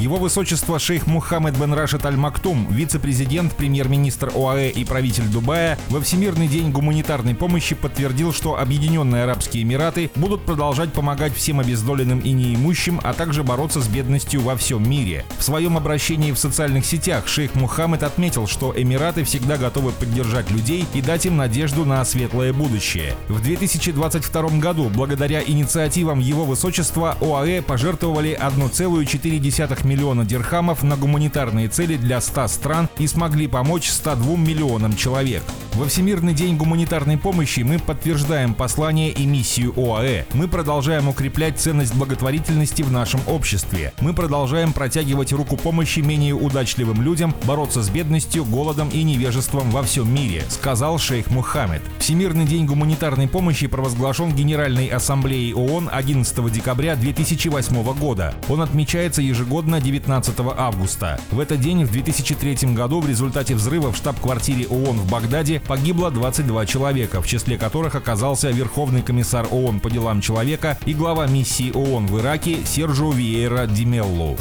Его высочество шейх Мухаммед бен Рашид Аль Мактум, вице-президент, премьер-министр ОАЭ и правитель Дубая, во Всемирный день гуманитарной помощи подтвердил, что Объединенные Арабские Эмираты будут продолжать помогать всем обездоленным и неимущим, а также бороться с бедностью во всем мире. В своем обращении в социальных сетях шейх Мухаммед отметил, что Эмираты всегда готовы поддержать людей и дать им надежду на светлое будущее. В 2022 году, благодаря инициативам его высочества, ОАЭ пожертвовали 1,4 миллиона дирхамов на гуманитарные цели для 100 стран и смогли помочь 102 миллионам человек. Во Всемирный день гуманитарной помощи мы подтверждаем послание и миссию ОАЭ. Мы продолжаем укреплять ценность благотворительности в нашем обществе. Мы продолжаем протягивать руку помощи менее удачливым людям, бороться с бедностью, голодом и невежеством во всем мире, сказал шейх Мухаммед. Всемирный день гуманитарной помощи провозглашен Генеральной Ассамблеей ООН 11 декабря 2008 года. Он отмечается ежегодно 19 августа. В этот день в 2003 году в результате взрыва в штаб-квартире ООН в Багдаде погибло 22 человека, в числе которых оказался Верховный комиссар ООН по делам человека и глава миссии ООН в Ираке Серджио Виейра Димелло.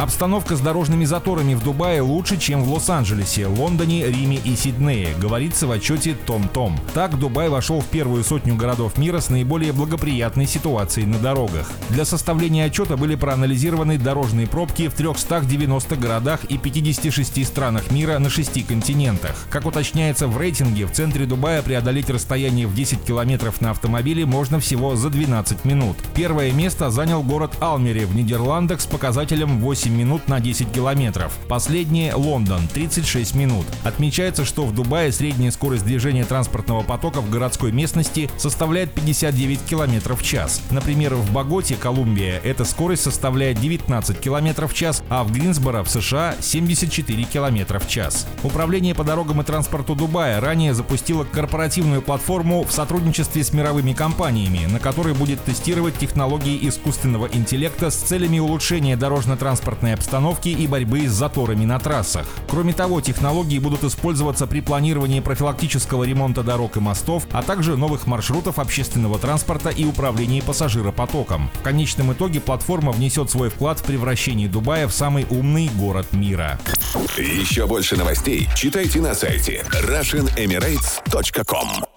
Обстановка с дорожными заторами в Дубае лучше, чем в Лос-Анджелесе, Лондоне, Риме и Сиднее, говорится в отчете Том Том. Так, Дубай вошел в первую сотню городов мира с наиболее благоприятной ситуацией на дорогах. Для составления отчета были проанализированы дорожные пробки в 390 городах и 56 странах мира на 6 континентах. Как уточняется в рейтинге, в центре Дубая преодолеть расстояние в 10 километров на автомобиле можно всего за 12 минут. Первое место занял город Алмери в Нидерландах с показателем 8 8 минут на 10 километров. Последнее – Лондон – 36 минут. Отмечается, что в Дубае средняя скорость движения транспортного потока в городской местности составляет 59 километров в час. Например, в Боготе, Колумбия, эта скорость составляет 19 километров в час, а в Гринсборо в США 74 километра в час. Управление по дорогам и транспорту Дубая ранее запустило корпоративную платформу в сотрудничестве с мировыми компаниями, на которой будет тестировать технологии искусственного интеллекта с целями улучшения дорожно-транспортной транспортной обстановки и борьбы с заторами на трассах. Кроме того, технологии будут использоваться при планировании профилактического ремонта дорог и мостов, а также новых маршрутов общественного транспорта и управлении пассажиропотоком. В конечном итоге платформа внесет свой вклад в превращение Дубая в самый умный город мира. Еще больше новостей читайте на сайте RussianEmirates.com